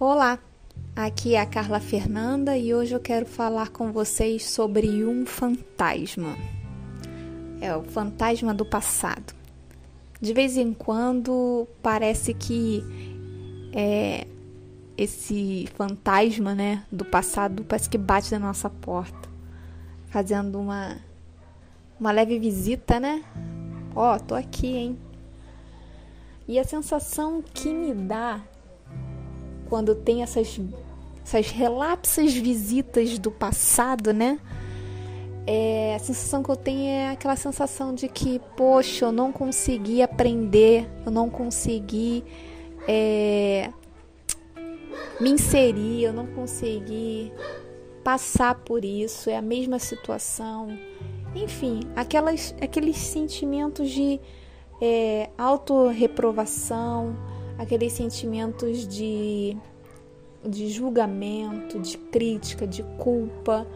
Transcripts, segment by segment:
Olá, aqui é a Carla Fernanda e hoje eu quero falar com vocês sobre um fantasma. É o fantasma do passado. De vez em quando parece que é, esse fantasma, né, do passado parece que bate na nossa porta, fazendo uma uma leve visita, né? Ó, oh, tô aqui, hein? E a sensação que me dá quando tem essas, essas relapsas visitas do passado, né? É, a sensação que eu tenho é aquela sensação de que, poxa, eu não consegui aprender, eu não consegui é, me inserir, eu não consegui passar por isso, é a mesma situação. Enfim, aquelas, aqueles sentimentos de é, autorreprovação, aqueles sentimentos de, de julgamento, de crítica, de culpa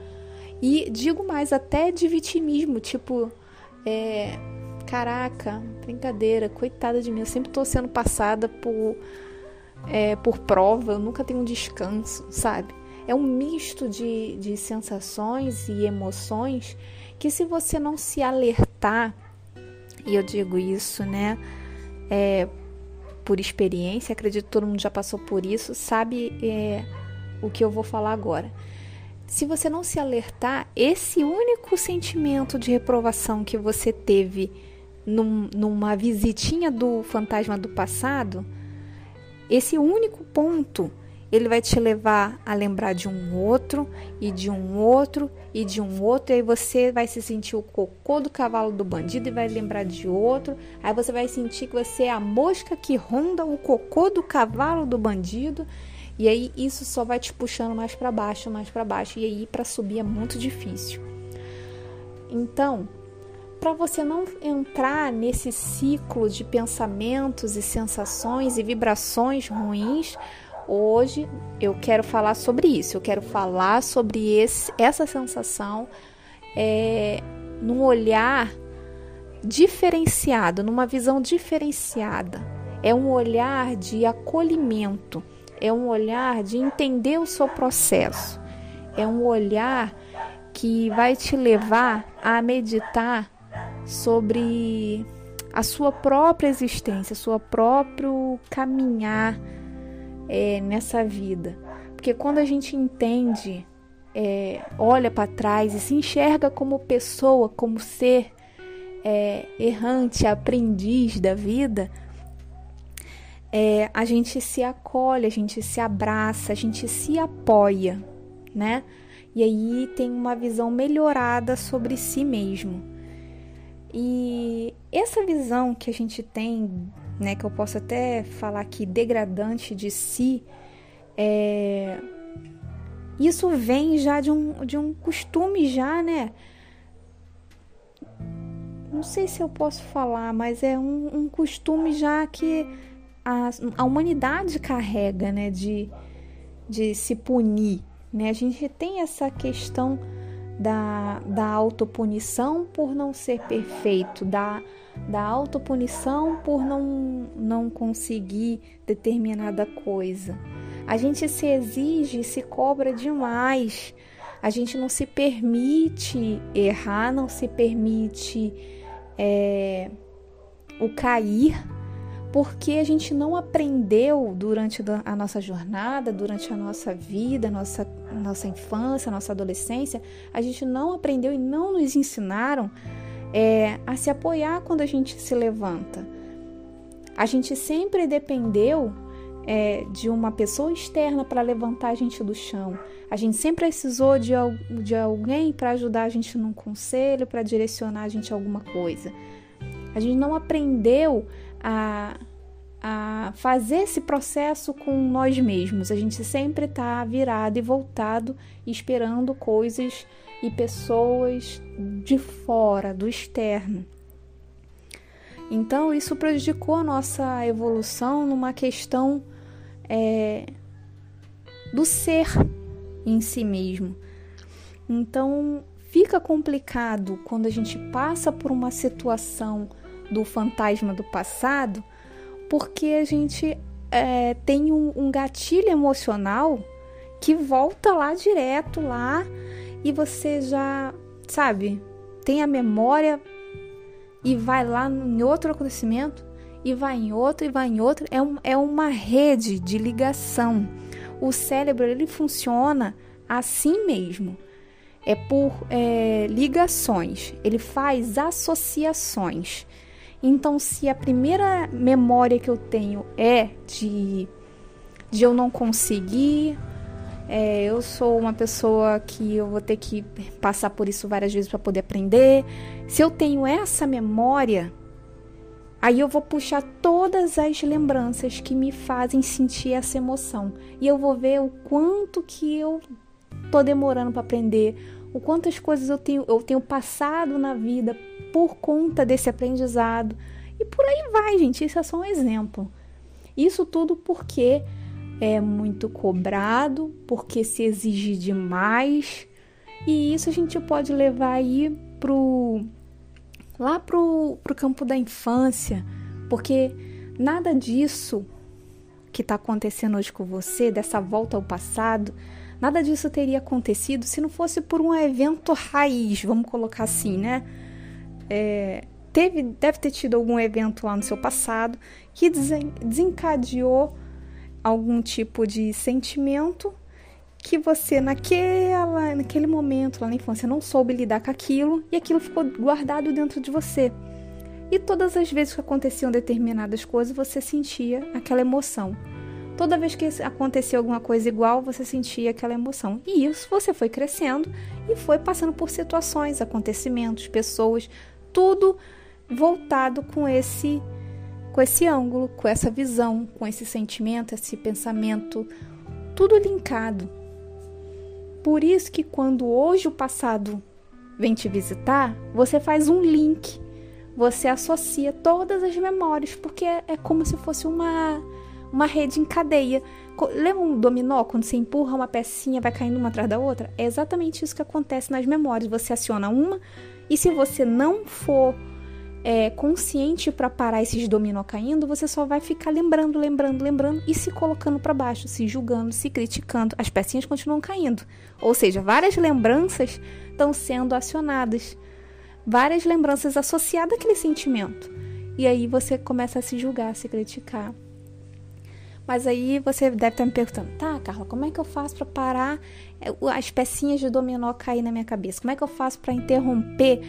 e digo mais, até de vitimismo, tipo, é, caraca, brincadeira, coitada de mim, eu sempre tô sendo passada por, é, por prova, eu nunca tenho um descanso, sabe? É um misto de, de sensações e emoções que se você não se alertar, e eu digo isso, né, é, por experiência, acredito que todo mundo já passou por isso, sabe é, o que eu vou falar agora. Se você não se alertar, esse único sentimento de reprovação que você teve num, numa visitinha do fantasma do passado, esse único ponto ele vai te levar a lembrar de um outro e de um outro e de um outro, e aí você vai se sentir o cocô do cavalo do bandido e vai lembrar de outro, aí você vai sentir que você é a mosca que ronda o cocô do cavalo do bandido, e aí isso só vai te puxando mais para baixo, mais para baixo, e aí para subir é muito difícil. Então, para você não entrar nesse ciclo de pensamentos e sensações e vibrações ruins, Hoje eu quero falar sobre isso, eu quero falar sobre esse, essa sensação é, num olhar diferenciado, numa visão diferenciada. É um olhar de acolhimento, é um olhar de entender o seu processo, é um olhar que vai te levar a meditar sobre a sua própria existência, seu próprio caminhar é, nessa vida. Porque quando a gente entende, é, olha para trás e se enxerga como pessoa, como ser é, errante, aprendiz da vida, é, a gente se acolhe, a gente se abraça, a gente se apoia, né? E aí tem uma visão melhorada sobre si mesmo. E essa visão que a gente tem né, que eu posso até falar aqui degradante de si, é, isso vem já de um, de um costume já, né? Não sei se eu posso falar, mas é um, um costume já que a, a humanidade carrega, né? De, de se punir, né? A gente tem essa questão da, da autopunição por não ser perfeito, da da autopunição por não, não conseguir determinada coisa. A gente se exige se cobra demais. A gente não se permite errar, não se permite é, o cair, porque a gente não aprendeu durante a nossa jornada, durante a nossa vida, nossa, nossa infância, nossa adolescência, a gente não aprendeu e não nos ensinaram é, a se apoiar quando a gente se levanta. A gente sempre dependeu é, de uma pessoa externa para levantar a gente do chão. A gente sempre precisou de, de alguém para ajudar a gente num conselho, para direcionar a gente a alguma coisa. A gente não aprendeu a, a fazer esse processo com nós mesmos. A gente sempre está virado e voltado esperando coisas e pessoas de fora, do externo. Então, isso prejudicou a nossa evolução numa questão é, do ser em si mesmo. Então, fica complicado quando a gente passa por uma situação do fantasma do passado, porque a gente é, tem um, um gatilho emocional que volta lá direto lá e você já, sabe, tem a memória e vai lá em outro acontecimento e vai em outro e vai em outro. É, um, é uma rede de ligação. O cérebro ele funciona assim mesmo. É por é, ligações. Ele faz associações. Então, se a primeira memória que eu tenho é de, de eu não conseguir, é, eu sou uma pessoa que eu vou ter que passar por isso várias vezes para poder aprender. Se eu tenho essa memória, aí eu vou puxar todas as lembranças que me fazem sentir essa emoção e eu vou ver o quanto que eu tô demorando para aprender, o quantas coisas eu tenho, eu tenho passado na vida por conta desse aprendizado. E por aí vai, gente. Isso é só um exemplo. Isso tudo porque é muito cobrado, porque se exige demais. E isso a gente pode levar aí pro lá pro, pro campo da infância, porque nada disso que está acontecendo hoje com você, dessa volta ao passado, Nada disso teria acontecido se não fosse por um evento raiz, vamos colocar assim, né? É, teve, deve ter tido algum evento lá no seu passado que desencadeou algum tipo de sentimento que você naquela, naquele momento lá na infância não soube lidar com aquilo e aquilo ficou guardado dentro de você. E todas as vezes que aconteciam determinadas coisas, você sentia aquela emoção. Toda vez que acontecia alguma coisa igual, você sentia aquela emoção. E isso você foi crescendo e foi passando por situações, acontecimentos, pessoas, tudo voltado com esse com esse ângulo, com essa visão, com esse sentimento, esse pensamento, tudo linkado. Por isso que quando hoje o passado vem te visitar, você faz um link. Você associa todas as memórias, porque é, é como se fosse uma uma rede em cadeia. Lembra um dominó, quando você empurra uma pecinha, vai caindo uma atrás da outra? É exatamente isso que acontece nas memórias. Você aciona uma, e se você não for é, consciente para parar esses dominó caindo, você só vai ficar lembrando, lembrando, lembrando e se colocando para baixo, se julgando, se criticando. As pecinhas continuam caindo. Ou seja, várias lembranças estão sendo acionadas, várias lembranças associadas àquele sentimento. E aí você começa a se julgar, a se criticar. Mas aí você deve estar me perguntando, tá, Carla, como é que eu faço para parar é, as pecinhas de dominó cair na minha cabeça? Como é que eu faço para interromper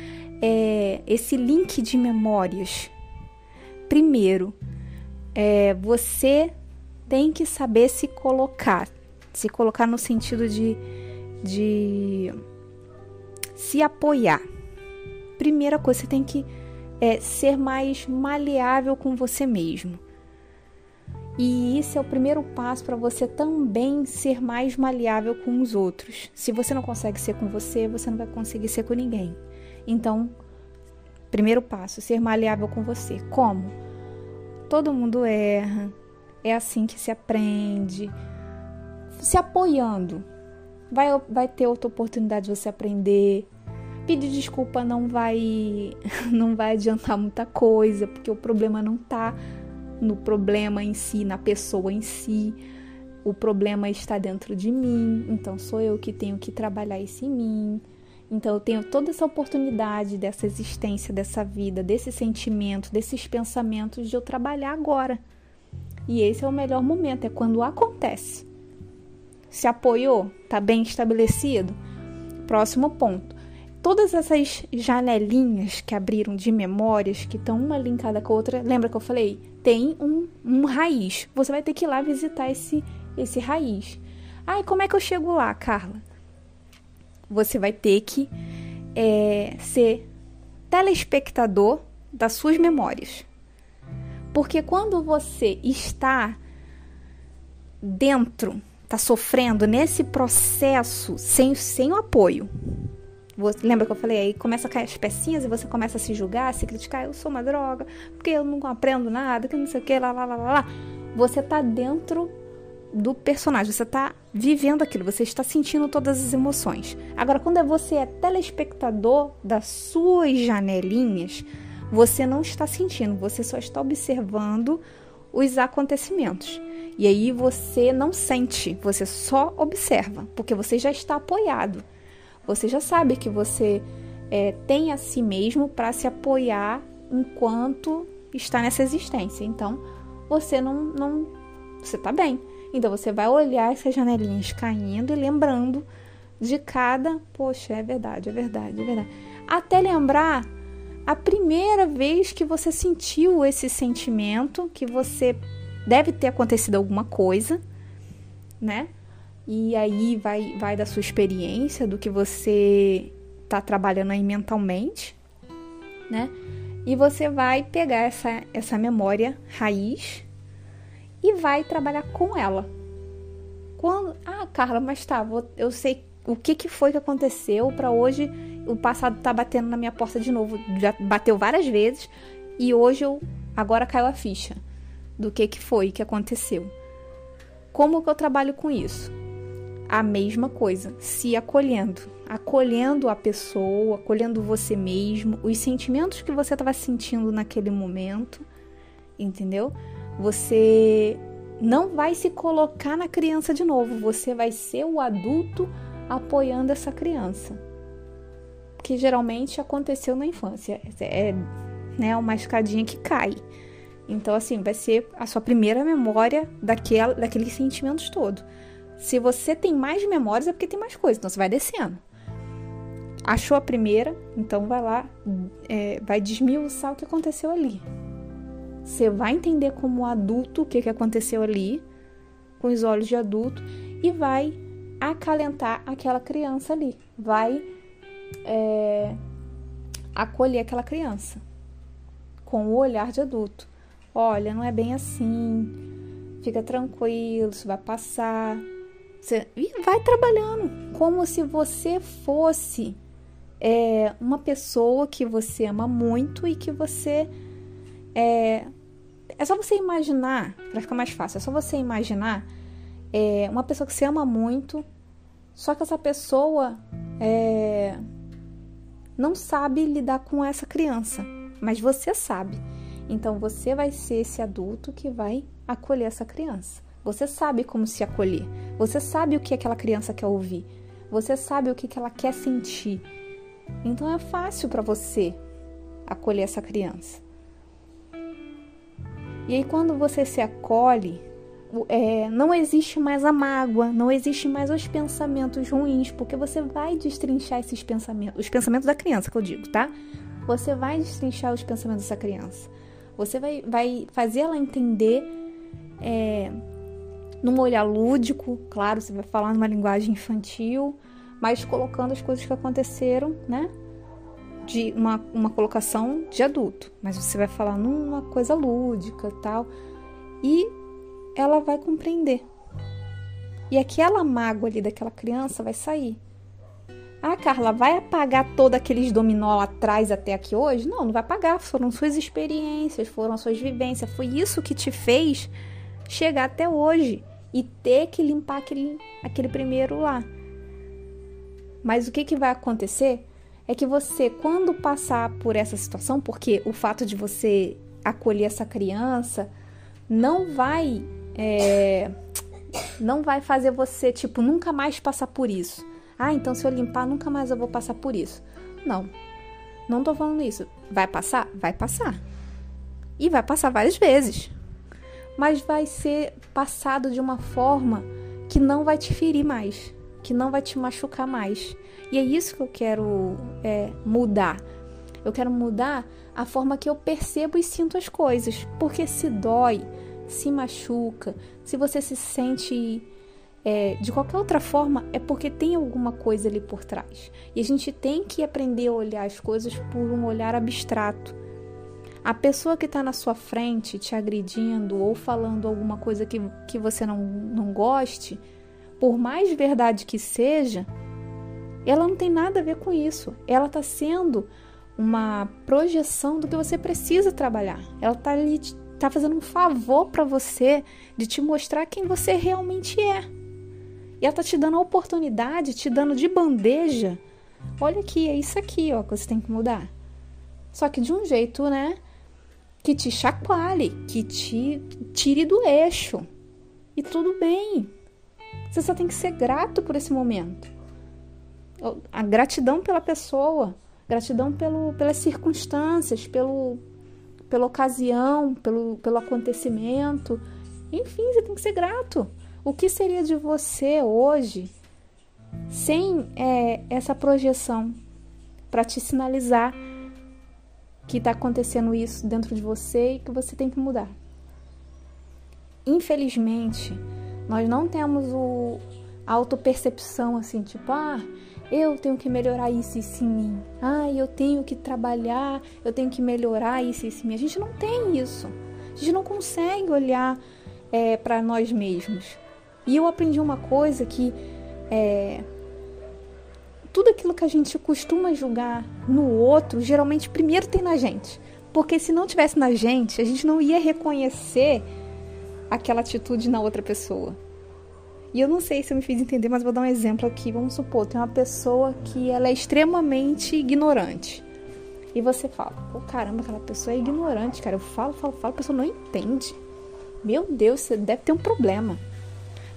é, esse link de memórias? Primeiro, é, você tem que saber se colocar, se colocar no sentido de, de se apoiar. Primeira coisa, você tem que é, ser mais maleável com você mesmo. E isso é o primeiro passo para você também ser mais maleável com os outros. Se você não consegue ser com você, você não vai conseguir ser com ninguém. Então, primeiro passo, ser maleável com você. Como? Todo mundo erra. É assim que se aprende. Se apoiando. Vai, vai ter outra oportunidade de você aprender. Pedir desculpa não vai não vai adiantar muita coisa, porque o problema não tá no problema em si, na pessoa em si. O problema está dentro de mim, então sou eu que tenho que trabalhar isso em mim. Então eu tenho toda essa oportunidade dessa existência, dessa vida, desse sentimento, desses pensamentos de eu trabalhar agora. E esse é o melhor momento, é quando acontece. Se apoiou, tá bem estabelecido? Próximo ponto. Todas essas janelinhas que abriram de memórias, que estão uma linkada com a outra, lembra que eu falei? tem um, um raiz. Você vai ter que ir lá visitar esse, esse raiz. E como é que eu chego lá, Carla? Você vai ter que é, ser telespectador das suas memórias. Porque quando você está dentro, está sofrendo nesse processo sem, sem o apoio, você, lembra que eu falei? Aí começa a cair as pecinhas e você começa a se julgar, a se criticar. Eu sou uma droga, porque eu não aprendo nada, que não sei o que, lá, lá, lá, lá. Você tá dentro do personagem, você tá vivendo aquilo, você está sentindo todas as emoções. Agora, quando é você é telespectador das suas janelinhas, você não está sentindo, você só está observando os acontecimentos. E aí você não sente, você só observa, porque você já está apoiado. Você já sabe que você é, tem a si mesmo para se apoiar enquanto está nessa existência. Então você não, não você está bem. Então você vai olhar essas janelinhas caindo e lembrando de cada, poxa, é verdade, é verdade, é verdade. Até lembrar a primeira vez que você sentiu esse sentimento, que você deve ter acontecido alguma coisa, né? E aí vai, vai da sua experiência, do que você está trabalhando aí mentalmente, né? E você vai pegar essa, essa memória raiz e vai trabalhar com ela. Quando, ah, Carla, mas tá, vou, eu sei o que, que foi que aconteceu para hoje o passado tá batendo na minha porta de novo. Já bateu várias vezes e hoje eu agora caiu a ficha do que que foi que aconteceu. Como que eu trabalho com isso? A mesma coisa, se acolhendo, acolhendo a pessoa, acolhendo você mesmo, os sentimentos que você estava sentindo naquele momento, entendeu? Você não vai se colocar na criança de novo, você vai ser o adulto apoiando essa criança. Que geralmente aconteceu na infância. É né, uma escadinha que cai. Então, assim, vai ser a sua primeira memória daquela, daqueles sentimentos todos. Se você tem mais memórias, é porque tem mais coisas, então você vai descendo. Achou a primeira, então vai lá, é, vai desmiuçar o que aconteceu ali. Você vai entender como adulto o que, que aconteceu ali, com os olhos de adulto, e vai acalentar aquela criança ali, vai é, acolher aquela criança com o olhar de adulto. Olha, não é bem assim, fica tranquilo, isso vai passar. Você, vai trabalhando como se você fosse é, uma pessoa que você ama muito e que você é, é só você imaginar, para ficar mais fácil, é só você imaginar é, uma pessoa que você ama muito, só que essa pessoa é, não sabe lidar com essa criança, mas você sabe. Então você vai ser esse adulto que vai acolher essa criança. Você sabe como se acolher. Você sabe o que aquela criança quer ouvir. Você sabe o que ela quer sentir. Então é fácil para você acolher essa criança. E aí, quando você se acolhe, é, não existe mais a mágoa, não existe mais os pensamentos ruins, porque você vai destrinchar esses pensamentos, os pensamentos da criança, que eu digo, tá? Você vai destrinchar os pensamentos dessa criança. Você vai, vai fazer ela entender é, num olhar lúdico, claro, você vai falar numa linguagem infantil, mas colocando as coisas que aconteceram, né? de uma, uma colocação de adulto, mas você vai falar numa coisa lúdica tal, e ela vai compreender. E aquela mágoa ali daquela criança vai sair. Ah, Carla, vai apagar todos aqueles dominó lá atrás até aqui hoje? Não, não vai apagar. Foram suas experiências, foram suas vivências. Foi isso que te fez chegar até hoje e ter que limpar aquele, aquele primeiro lá. Mas o que, que vai acontecer? é que você, quando passar por essa situação, porque o fato de você acolher essa criança não vai é, não vai fazer você tipo nunca mais passar por isso. Ah, então se eu limpar nunca mais eu vou passar por isso. Não, não tô falando isso. Vai passar, vai passar e vai passar várias vezes, mas vai ser passado de uma forma que não vai te ferir mais que não vai te machucar mais. E é isso que eu quero é, mudar. Eu quero mudar a forma que eu percebo e sinto as coisas. Porque se dói, se machuca, se você se sente é, de qualquer outra forma, é porque tem alguma coisa ali por trás. E a gente tem que aprender a olhar as coisas por um olhar abstrato. A pessoa que está na sua frente te agredindo ou falando alguma coisa que, que você não, não goste, por mais verdade que seja, ela não tem nada a ver com isso. Ela está sendo uma projeção do que você precisa trabalhar. Ela está ali, está fazendo um favor para você de te mostrar quem você realmente é. E ela está te dando a oportunidade, te dando de bandeja. Olha aqui, é isso aqui, ó, que você tem que mudar. Só que de um jeito, né? Que te chacoalhe, que te tire do eixo. E tudo bem. Você só tem que ser grato por esse momento. A gratidão pela pessoa, gratidão pelo, pelas circunstâncias, pelo, pela ocasião, pelo, pelo acontecimento. Enfim, você tem que ser grato. O que seria de você hoje sem é, essa projeção para te sinalizar que está acontecendo isso dentro de você e que você tem que mudar. Infelizmente, nós não temos o autopercepção assim, tipo, ah, eu tenho que melhorar isso e isso em mim. Ah, eu tenho que trabalhar, eu tenho que melhorar isso e isso em mim. A gente não tem isso. A gente não consegue olhar é, para nós mesmos. E eu aprendi uma coisa que é, tudo aquilo que a gente costuma julgar no outro, geralmente primeiro tem na gente. Porque se não tivesse na gente, a gente não ia reconhecer aquela atitude na outra pessoa. E eu não sei se eu me fiz entender, mas vou dar um exemplo aqui. Vamos supor, tem uma pessoa que ela é extremamente ignorante. E você fala, pô, caramba, aquela pessoa é ignorante, cara. Eu falo, falo, falo, a pessoa não entende. Meu Deus, você deve ter um problema.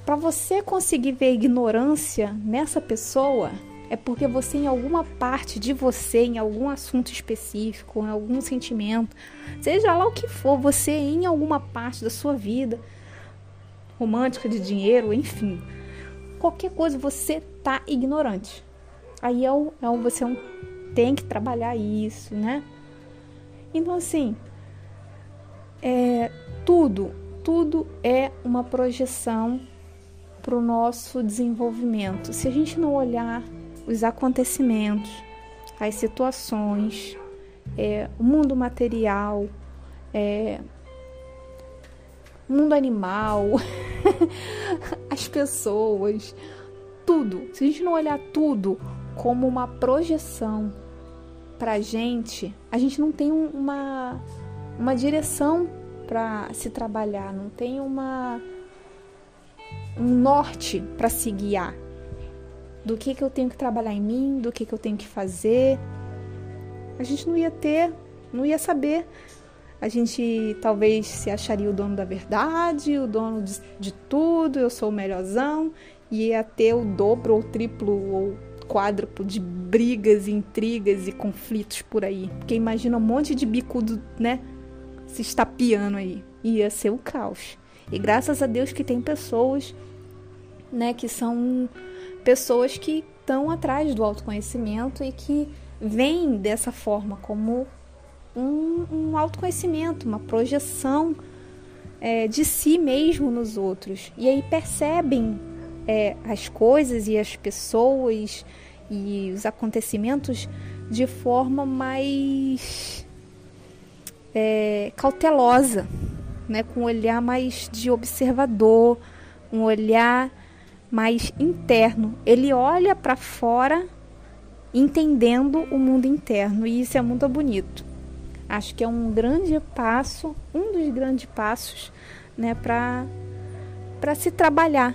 Para você conseguir ver ignorância nessa pessoa, é porque você, em alguma parte de você, em algum assunto específico, em algum sentimento, seja lá o que for, você, em alguma parte da sua vida, romântica, de dinheiro, enfim, qualquer coisa, você tá ignorante. Aí é o, é você é um, tem que trabalhar isso, né? Então, assim, é, tudo, tudo é uma projeção para o nosso desenvolvimento. Se a gente não olhar os acontecimentos, as situações, é, o mundo material, é, o mundo animal, as pessoas, tudo. Se a gente não olhar tudo como uma projeção para a gente, a gente não tem uma, uma direção para se trabalhar, não tem uma um norte para se guiar do que, que eu tenho que trabalhar em mim, do que, que eu tenho que fazer. A gente não ia ter, não ia saber. A gente talvez se acharia o dono da verdade, o dono de, de tudo, eu sou o melhorzão, e ia ter o dobro ou triplo ou quádruplo de brigas, intrigas e conflitos por aí. Porque imagina um monte de bicudo, né, se estapeando aí. Ia ser o caos. E graças a Deus que tem pessoas, né, que são pessoas que estão atrás do autoconhecimento e que veem dessa forma como um, um autoconhecimento, uma projeção é, de si mesmo nos outros. E aí percebem é, as coisas e as pessoas e os acontecimentos de forma mais é, cautelosa, né? com um olhar mais de observador, um olhar mais interno. Ele olha para fora entendendo o mundo interno e isso é muito bonito. Acho que é um grande passo, um dos grandes passos, né, para para se trabalhar.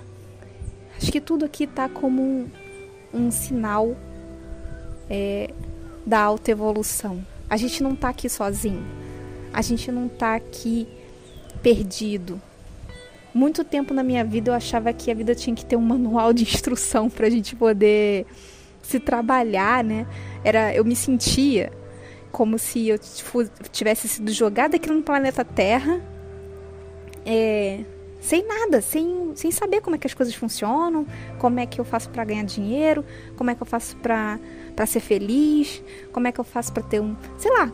Acho que tudo aqui está como um, um sinal é, da autoevolução. A gente não está aqui sozinho. A gente não está aqui perdido muito tempo na minha vida eu achava que a vida tinha que ter um manual de instrução para a gente poder se trabalhar, né? Era, eu me sentia como se eu tivesse sido jogada aqui no planeta Terra, é, sem nada, sem, sem saber como é que as coisas funcionam, como é que eu faço para ganhar dinheiro, como é que eu faço para ser feliz, como é que eu faço para ter um, sei lá,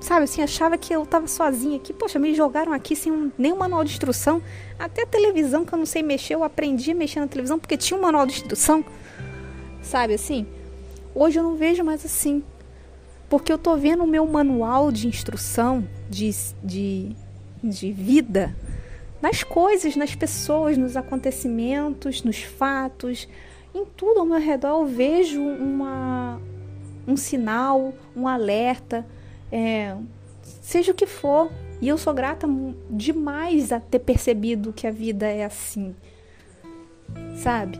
sabe assim, achava que eu tava sozinha aqui. Poxa, me jogaram aqui sem um, nenhum manual de instrução. Até a televisão que eu não sei mexer, eu aprendi a mexer na televisão porque tinha um manual de instrução. Sabe assim? Hoje eu não vejo mais assim. Porque eu tô vendo o meu manual de instrução de, de, de vida nas coisas, nas pessoas, nos acontecimentos, nos fatos, em tudo ao meu redor eu vejo uma, um sinal, um alerta é, seja o que for. E eu sou grata demais a ter percebido que a vida é assim, sabe?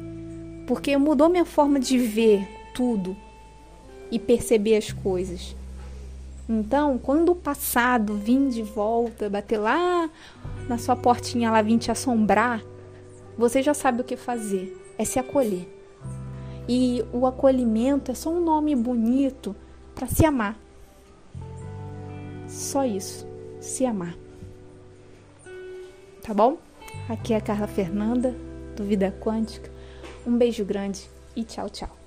Porque mudou minha forma de ver tudo e perceber as coisas. Então, quando o passado vir de volta, bater lá na sua portinha, lá vir te assombrar, você já sabe o que fazer. É se acolher. E o acolhimento é só um nome bonito para se amar. Só isso, se amar. Tá bom? Aqui é a Carla Fernanda, do Vida Quântica. Um beijo grande e tchau, tchau.